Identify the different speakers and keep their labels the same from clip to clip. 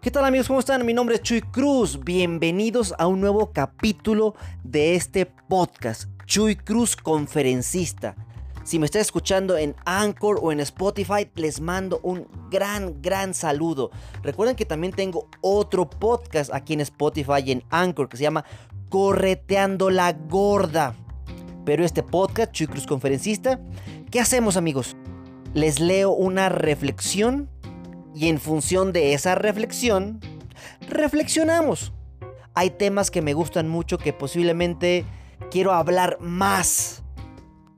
Speaker 1: ¿Qué tal amigos? ¿Cómo están? Mi nombre es Chuy Cruz. Bienvenidos a un nuevo capítulo de este podcast. Chuy Cruz, conferencista. Si me estás escuchando en Anchor o en Spotify, les mando un gran, gran saludo. Recuerden que también tengo otro podcast aquí en Spotify y en Anchor que se llama Correteando la Gorda. Pero este podcast, Chuy Cruz Conferencista, ¿qué hacemos amigos? Les leo una reflexión y en función de esa reflexión, reflexionamos. Hay temas que me gustan mucho que posiblemente quiero hablar más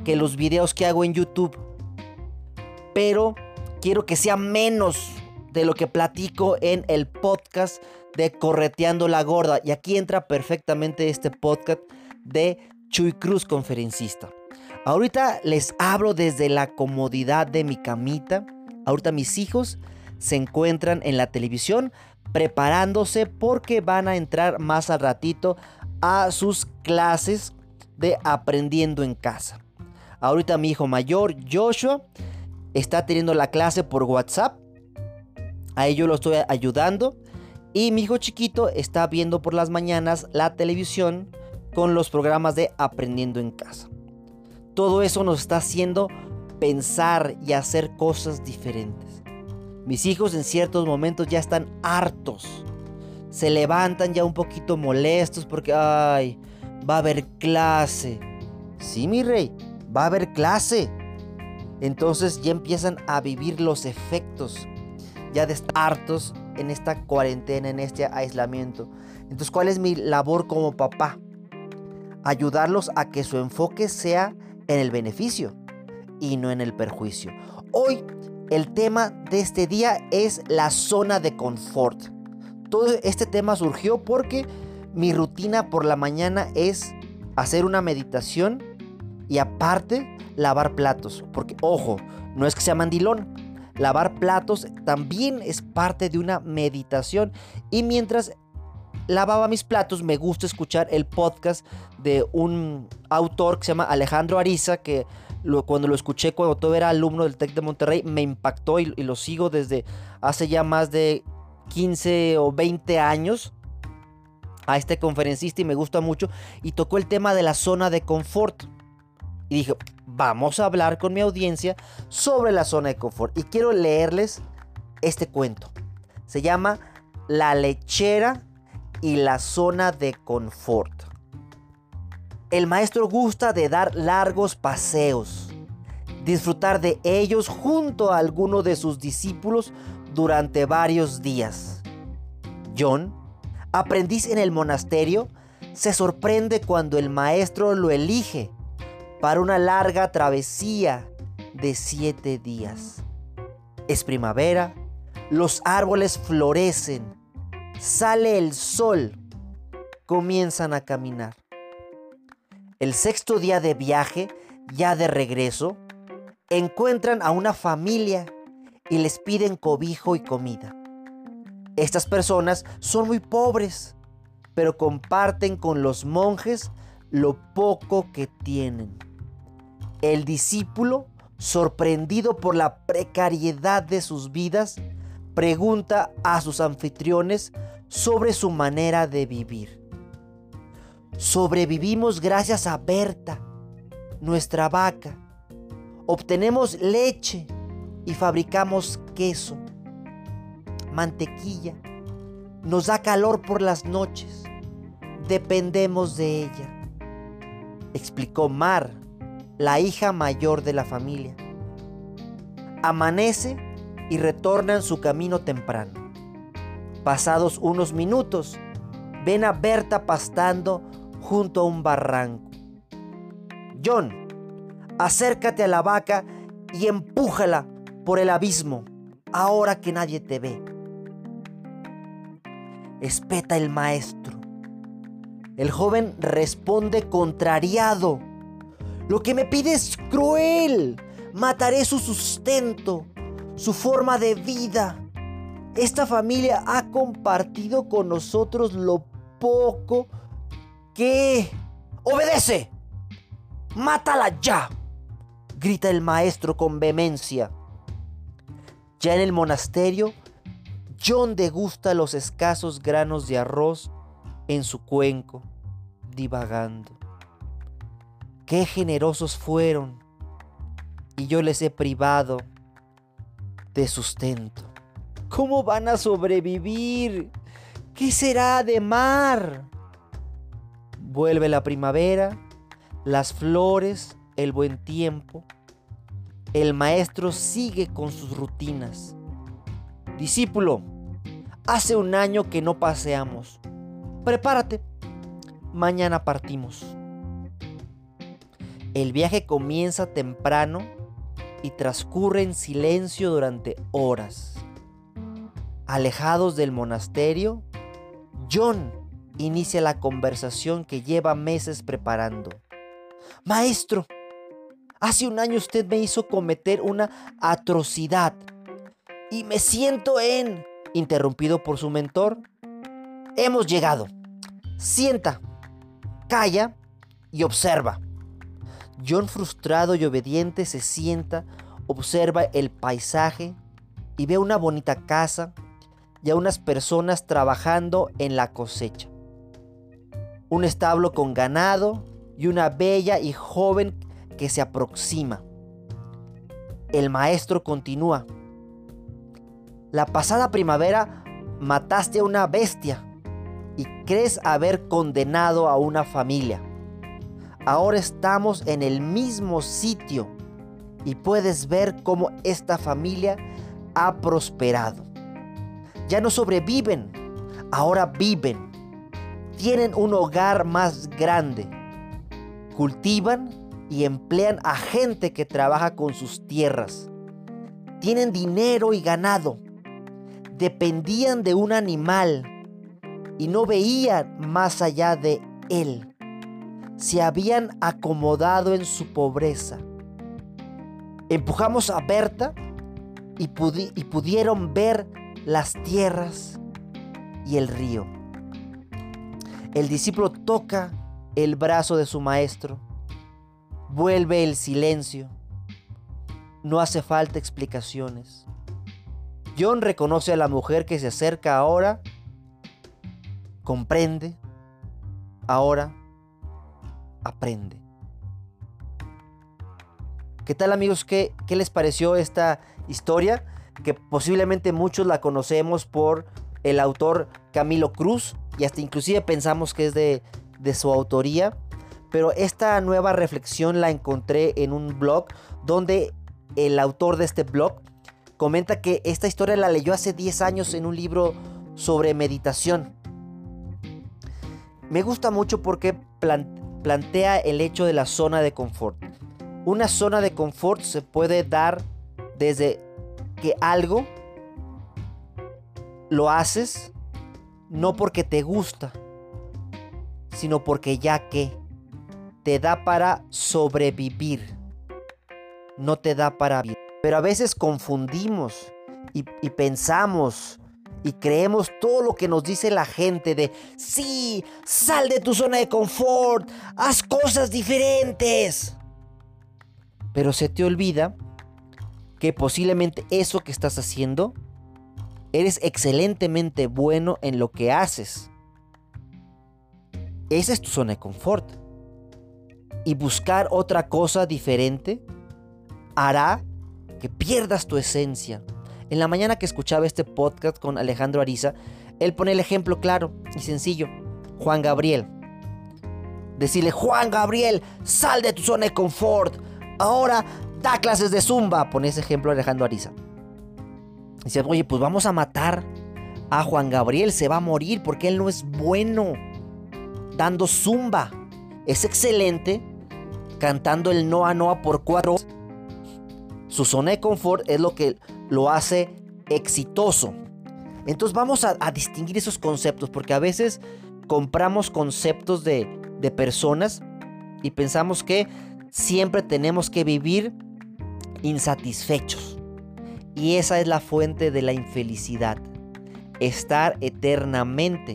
Speaker 1: que los videos que hago en YouTube. Pero quiero que sea menos de lo que platico en el podcast de Correteando la Gorda. Y aquí entra perfectamente este podcast de Chuy Cruz, conferencista. Ahorita les hablo desde la comodidad de mi camita. Ahorita mis hijos se encuentran en la televisión preparándose porque van a entrar más al ratito a sus clases de aprendiendo en casa. Ahorita mi hijo mayor, Joshua, está teniendo la clase por WhatsApp. A ello lo estoy ayudando. Y mi hijo chiquito está viendo por las mañanas la televisión con los programas de aprendiendo en casa. Todo eso nos está haciendo pensar y hacer cosas diferentes. Mis hijos en ciertos momentos ya están hartos. Se levantan ya un poquito molestos porque, ay, va a haber clase. Sí, mi rey, va a haber clase. Entonces ya empiezan a vivir los efectos ya de estar hartos en esta cuarentena, en este aislamiento. Entonces, ¿cuál es mi labor como papá? Ayudarlos a que su enfoque sea en el beneficio y no en el perjuicio. Hoy el tema de este día es la zona de confort. Todo este tema surgió porque mi rutina por la mañana es hacer una meditación y aparte lavar platos. Porque, ojo, no es que sea mandilón. Lavar platos también es parte de una meditación. Y mientras lavaba mis platos, me gusta escuchar el podcast de un autor que se llama Alejandro Ariza, que cuando lo escuché cuando todo era alumno del TEC de Monterrey, me impactó y, lo sigo desde hace ya más de 15 o 20 años a este conferencista y me gusta mucho. Y tocó el tema de la zona de confort. Y dije, vamos a hablar con mi audiencia sobre la zona de confort. Y quiero leerles este cuento. Se llama La lechera y la zona de confort. El maestro gusta de dar largos paseos, disfrutar de ellos junto a alguno de sus discípulos durante varios días. John, aprendiz en el monasterio, se sorprende cuando el maestro lo elige para una larga travesía de siete días. Es primavera, los árboles florecen, sale el sol, comienzan a caminar. El sexto día de viaje, ya de regreso, encuentran a una familia y les piden cobijo y comida. Estas personas son muy pobres, pero comparten con los monjes lo poco que tienen. El discípulo, sorprendido por la precariedad de sus vidas, pregunta a sus anfitriones sobre su manera de vivir. Sobrevivimos gracias a Berta, nuestra vaca. Obtenemos leche y fabricamos queso, mantequilla. Nos da calor por las noches. Dependemos de ella. Explicó Mar, la hija mayor de la familia. Amanece y retorna en su camino temprano. Pasados unos minutos, ven a Berta pastando junto a un barranco. John, acércate a la vaca y empújala por el abismo, ahora que nadie te ve. Espeta el maestro. El joven responde contrariado. Lo que me pide es cruel. Mataré su sustento, su forma de vida. Esta familia ha compartido con nosotros lo poco ¿Qué? ¡Obedece! ¡Mátala ya! grita el maestro con vehemencia. Ya en el monasterio, John degusta los escasos granos de arroz en su cuenco, divagando. Qué generosos fueron, y yo les he privado de sustento. ¿Cómo van a sobrevivir? ¿Qué será de mar? Vuelve la primavera, las flores, el buen tiempo. El maestro sigue con sus rutinas. Discípulo, hace un año que no paseamos. Prepárate, mañana partimos. El viaje comienza temprano y transcurre en silencio durante horas. Alejados del monasterio, John inicia la conversación que lleva meses preparando. Maestro, hace un año usted me hizo cometer una atrocidad y me siento en... interrumpido por su mentor. Hemos llegado. Sienta, calla y observa. John frustrado y obediente se sienta, observa el paisaje y ve una bonita casa, y a unas personas trabajando en la cosecha. Un establo con ganado y una bella y joven que se aproxima. El maestro continúa. La pasada primavera mataste a una bestia y crees haber condenado a una familia. Ahora estamos en el mismo sitio y puedes ver cómo esta familia ha prosperado ya no sobreviven, ahora viven. Tienen un hogar más grande. Cultivan y emplean a gente que trabaja con sus tierras. Tienen dinero y ganado. Dependían de un animal y no veían más allá de él. Se habían acomodado en su pobreza. Empujamos a Berta y, y pudieron ver las tierras y el río. El discípulo toca el brazo de su maestro, vuelve el silencio, no hace falta explicaciones. John reconoce a la mujer que se acerca ahora, comprende, ahora aprende. ¿Qué tal amigos? ¿Qué, qué les pareció esta historia? que posiblemente muchos la conocemos por el autor Camilo Cruz y hasta inclusive pensamos que es de, su autoría. Pero esta nueva reflexión la encontré en un blog donde el autor de este blog comenta que esta historia la leyó hace 10 años en un libro sobre meditación. Me gusta mucho porque plantea el hecho de la zona de confort. Una zona de confort se puede dar desde que algo lo haces no porque te gusta, sino porque ya que te da para sobrevivir, no te da para vivir. Pero a veces confundimos y, pensamos y creemos todo lo que nos dice la gente de, sí, sal de tu zona de confort, haz cosas diferentes. Pero se te olvida que posiblemente eso que estás haciendo, eres excelentemente bueno en lo que haces. Esa es tu zona de confort. Y buscar otra cosa diferente hará que pierdas tu esencia. En la mañana que escuchaba este podcast con Alejandro Ariza, él pone el ejemplo claro y sencillo. Juan Gabriel. Decirle, Juan Gabriel, sal de tu zona de confort. Ahora da clases de zumba, pone ese ejemplo Alejandro Ariza. Dice, oye, pues vamos a matar a Juan Gabriel, se va a morir porque él no es bueno dando zumba. Es excelente cantando el Noa Noa por cuatro. Su zona de confort es lo que lo hace exitoso. Entonces vamos a, distinguir esos conceptos porque a veces compramos conceptos de, de personas y pensamos que siempre tenemos que vivir insatisfechos. Y esa es la fuente de la infelicidad. Estar eternamente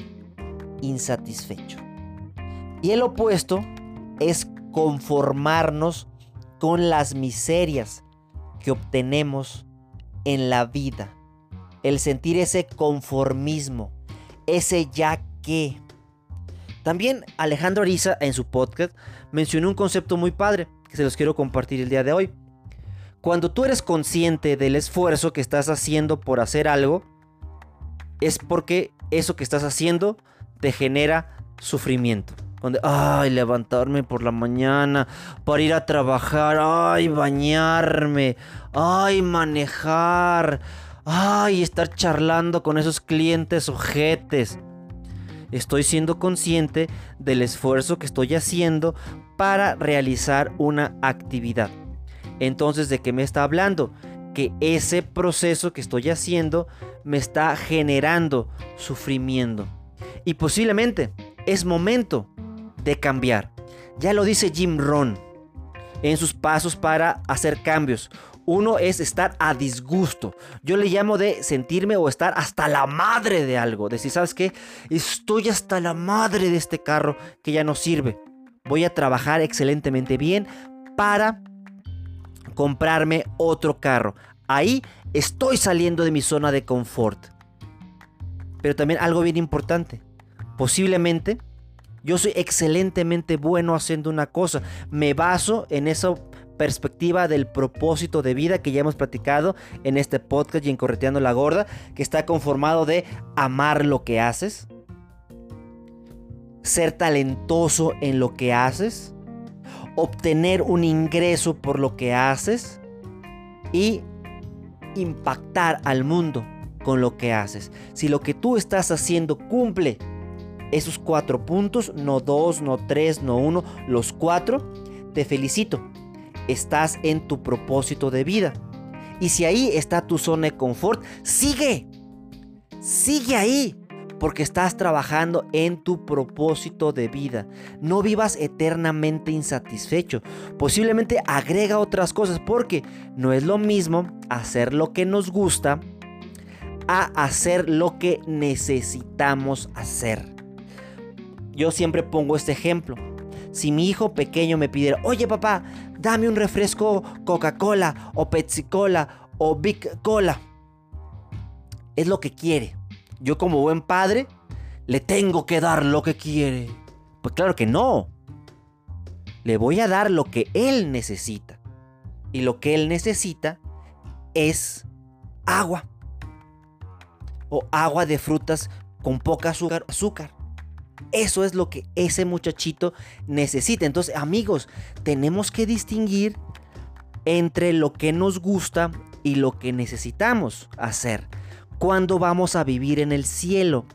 Speaker 1: insatisfecho. Y el opuesto es conformarnos con las miserias que obtenemos en la vida, el sentir ese conformismo, ese ya que. También Alejandro Ariza en su podcast mencionó un concepto muy padre que se los quiero compartir el día de hoy. Cuando tú eres consciente del esfuerzo que estás haciendo por hacer algo, es porque eso que estás haciendo te genera sufrimiento. Donde, ay, levantarme por la mañana para ir a trabajar, ay, bañarme, ay, manejar, ay, estar charlando con esos clientes ojetes. Estoy siendo consciente del esfuerzo que estoy haciendo para realizar una actividad. Entonces, ¿de qué me está hablando? Que ese proceso que estoy haciendo me está generando sufrimiento. Y posiblemente es momento de cambiar. Ya lo dice Jim Rohn en sus pasos para hacer cambios. Uno es estar a disgusto. Yo le llamo de sentirme o estar hasta la madre de algo. Decir, ¿sabes qué? Estoy hasta la madre de este carro que ya no sirve. Voy a trabajar excelentemente bien para comprarme otro carro. Ahí estoy saliendo de mi zona de confort. Pero también algo bien importante. Posiblemente yo soy excelentemente bueno haciendo una cosa. Me baso en esa perspectiva del propósito de vida que ya hemos platicado en este podcast y en Correteando la Gorda, que está conformado de amar lo que haces, ser talentoso en lo que haces, obtener un ingreso por lo que haces y impactar al mundo con lo que haces. Si lo que tú estás haciendo cumple esos cuatro puntos, no dos, no tres, no uno, los cuatro, te felicito. Estás en tu propósito de vida. Y si ahí está tu zona de confort, sigue. Sigue ahí. Porque estás trabajando en tu propósito de vida. No vivas eternamente insatisfecho. Posiblemente agrega otras cosas. Porque no es lo mismo hacer lo que nos gusta a hacer lo que necesitamos hacer. Yo siempre pongo este ejemplo. Si mi hijo pequeño me pidiera, oye papá, dame un refresco Coca-Cola o Pepsi-Cola o Big Cola, es lo que quiere. Yo como buen padre, le tengo que dar lo que quiere. Pues claro que no. Le voy a dar lo que él necesita. Y lo que él necesita es agua. O agua de frutas con poca azúcar. azúcar. Eso es lo que ese muchachito necesita. Entonces, amigos, tenemos que distinguir entre lo que nos gusta y lo que necesitamos hacer. ¿Cuándo vamos a vivir en el cielo?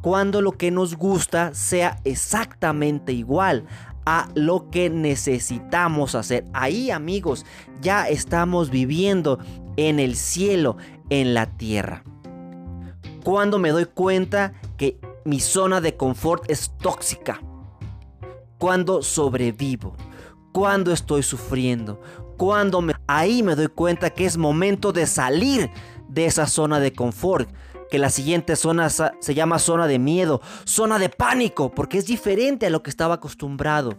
Speaker 1: Cuando lo que nos gusta sea exactamente igual a lo que necesitamos hacer. Ahí, amigos, ya estamos viviendo en el cielo, en la tierra. Cuando me doy cuenta que mi zona de confort es tóxica. Cuando sobrevivo, cuando estoy sufriendo, cuando me... ahí me doy cuenta que es momento de salir de esa zona de confort. Que la siguiente zona se llama zona de miedo, zona de pánico, porque es diferente a lo que estaba acostumbrado.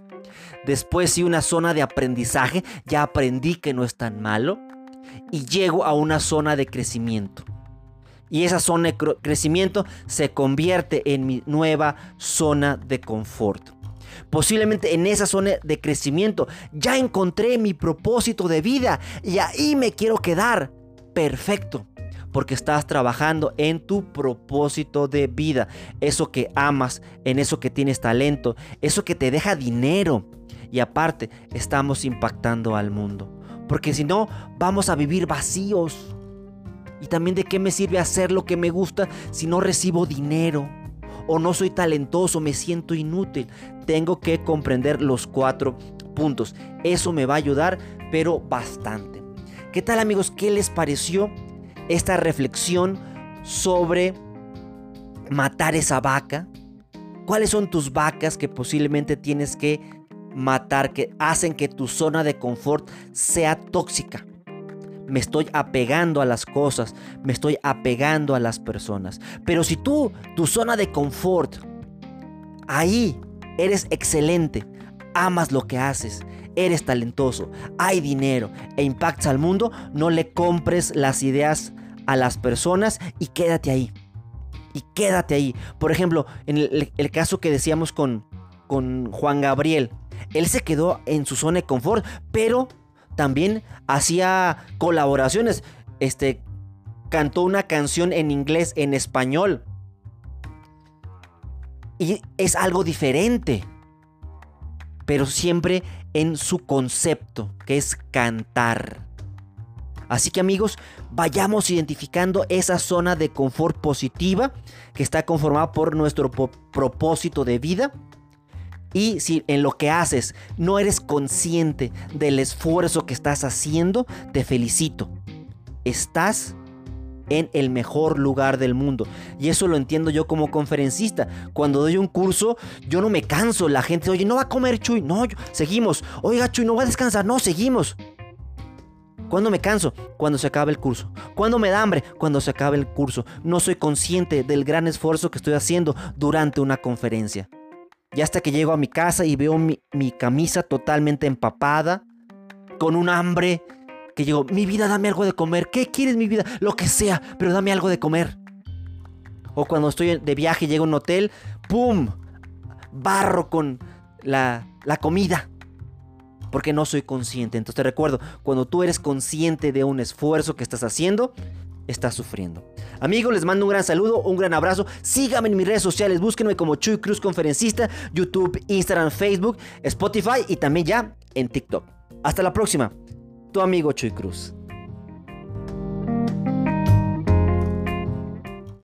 Speaker 1: Después sí una zona de aprendizaje, ya aprendí que no es tan malo. Y llego a una zona de crecimiento y esa zona de crecimiento se convierte en mi nueva zona de confort. Posiblemente en esa zona de crecimiento ya encontré mi propósito de vida y ahí me quiero quedar. Perfecto. Porque estás trabajando en tu propósito de vida. Eso que amas, en eso que tienes talento, eso que te deja dinero. Y aparte, estamos impactando al mundo. Porque si no, vamos a vivir vacíos. Y también de qué me sirve hacer lo que me gusta si no recibo dinero. O no soy talentoso, me siento inútil. Tengo que comprender los cuatro puntos. Eso me va a ayudar, pero bastante. ¿Qué tal amigos? ¿Qué les pareció esta reflexión sobre matar esa vaca? ¿Cuáles son tus vacas que posiblemente tienes que matar, que hacen que tu zona de confort sea tóxica? me estoy apegando a las cosas, me estoy apegando a las personas. Pero si tú, tu zona de confort, ahí eres excelente, amas lo que haces, eres talentoso, hay dinero e impactas al mundo, no le compres las ideas a las personas y quédate ahí. Y quédate ahí. Por ejemplo, en el, caso que decíamos con, con Juan Gabriel. Él se quedó en su zona de confort, pero también hacía colaboraciones. Este, cantó una canción en inglés, en español. Y es algo diferente. Pero siempre en su concepto, que es cantar. Así que amigos, vayamos identificando esa zona de confort positiva que está conformada por nuestro propósito de vida. Y si en lo que haces no eres consciente del esfuerzo que estás haciendo, te felicito. Estás en el mejor lugar del mundo. Y eso lo entiendo yo como conferencista. Cuando doy un curso, yo no me canso. La gente, oye, no va a comer Chuy. No, seguimos. Oiga, Chuy, no va a descansar. No, seguimos. ¿Cuándo me canso? Cuando se acabe el curso. ¿Cuándo me da hambre? Cuando se acabe el curso. No soy consciente del gran esfuerzo que estoy haciendo durante una conferencia. Y hasta que llego a mi casa y veo mi, mi camisa totalmente empapada, con un hambre que digo, mi vida, dame algo de comer. ¿Qué quieres, mi vida? Lo que sea, pero dame algo de comer. O cuando estoy de viaje, llego a un hotel, ¡pum! Barro con la comida. Porque no soy consciente. Entonces te recuerdo, cuando tú eres consciente de un esfuerzo que estás haciendo, estás sufriendo. Amigos, les mando un gran saludo, un gran abrazo. Síganme en mis redes sociales, búsquenme como Chuy Cruz Conferencista, YouTube, Instagram, Facebook, Spotify y también ya en TikTok. Hasta la próxima tu amigo Chuy Cruz.